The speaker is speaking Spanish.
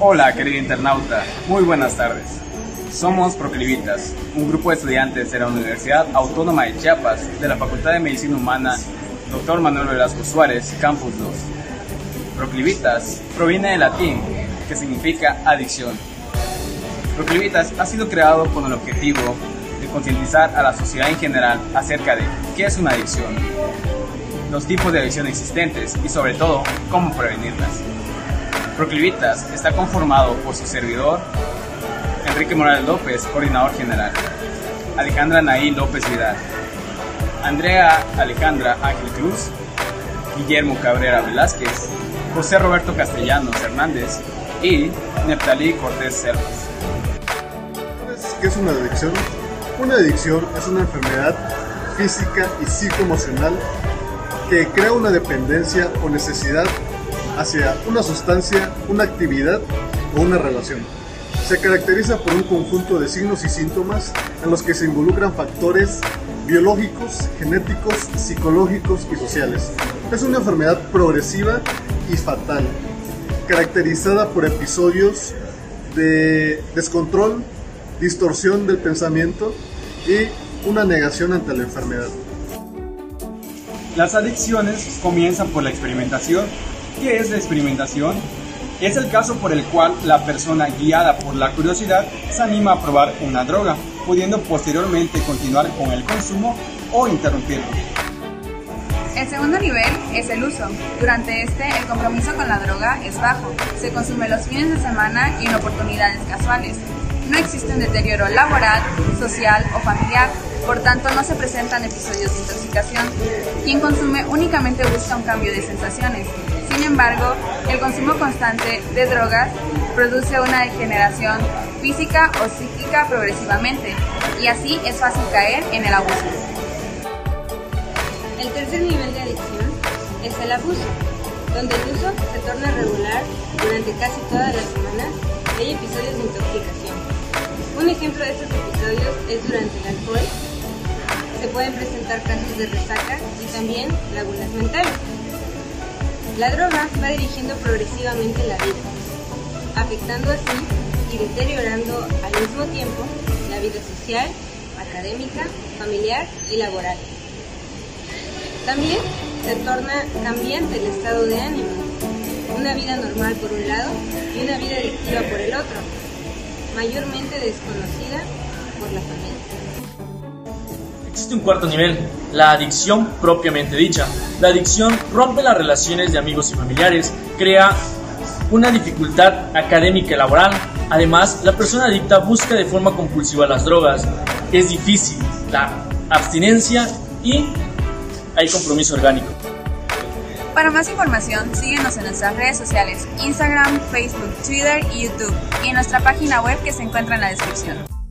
Hola, querido internauta. Muy buenas tardes. Somos Proclivitas, un grupo de estudiantes de la Universidad Autónoma de Chiapas, de la Facultad de Medicina Humana, Dr. Manuel Velasco Suárez, Campus 2. Proclivitas proviene del latín, que significa adicción. Proclivitas ha sido creado con el objetivo de concientizar a la sociedad en general acerca de qué es una adicción, los tipos de adicción existentes y sobre todo cómo prevenirlas. Proclivitas está conformado por su servidor, Enrique Morales López, coordinador general, Alejandra Naí López Vidal, Andrea Alejandra Ángel Cruz, Guillermo Cabrera Velázquez, José Roberto Castellanos Hernández y Neptalí Cortés Selvas. ¿Qué es una adicción? Una adicción es una enfermedad física y psicoemocional que crea una dependencia o necesidad hacia una sustancia, una actividad o una relación. Se caracteriza por un conjunto de signos y síntomas en los que se involucran factores biológicos, genéticos, psicológicos y sociales. Es una enfermedad progresiva y fatal, caracterizada por episodios de descontrol, distorsión del pensamiento y una negación ante la enfermedad. Las adicciones comienzan por la experimentación. ¿Qué es la experimentación? Es el caso por el cual la persona guiada por la curiosidad se anima a probar una droga, pudiendo posteriormente continuar con el consumo o interrumpirlo. El segundo nivel es el uso. Durante este, el compromiso con la droga es bajo. Se consume los fines de semana y en oportunidades casuales. No existe un deterioro laboral, social o familiar, por tanto no se presentan episodios de intoxicación. Quien consume únicamente busca un cambio de sensaciones. Sin embargo, el consumo constante de drogas produce una degeneración física o psíquica progresivamente y así es fácil caer en el abuso. El tercer nivel de adicción es el abuso, donde el uso se torna regular durante casi todas las semanas y hay episodios de intoxicación. Un ejemplo de estos episodios es durante el alcohol. Se pueden presentar casos de resaca y también lagunas mentales. La droga va dirigiendo progresivamente la vida, afectando así y deteriorando al mismo tiempo la vida social, académica, familiar y laboral. También se torna cambiante el estado de ánimo, una vida normal por un lado y una vida adictiva por el otro, mayormente desconocida por la familia. Existe un cuarto nivel, la adicción propiamente dicha. La adicción rompe las relaciones de amigos y familiares, crea una dificultad académica y laboral. Además, la persona adicta busca de forma compulsiva las drogas. Es difícil la abstinencia y hay compromiso orgánico. Para más información, síguenos en nuestras redes sociales, Instagram, Facebook, Twitter y YouTube, y en nuestra página web que se encuentra en la descripción.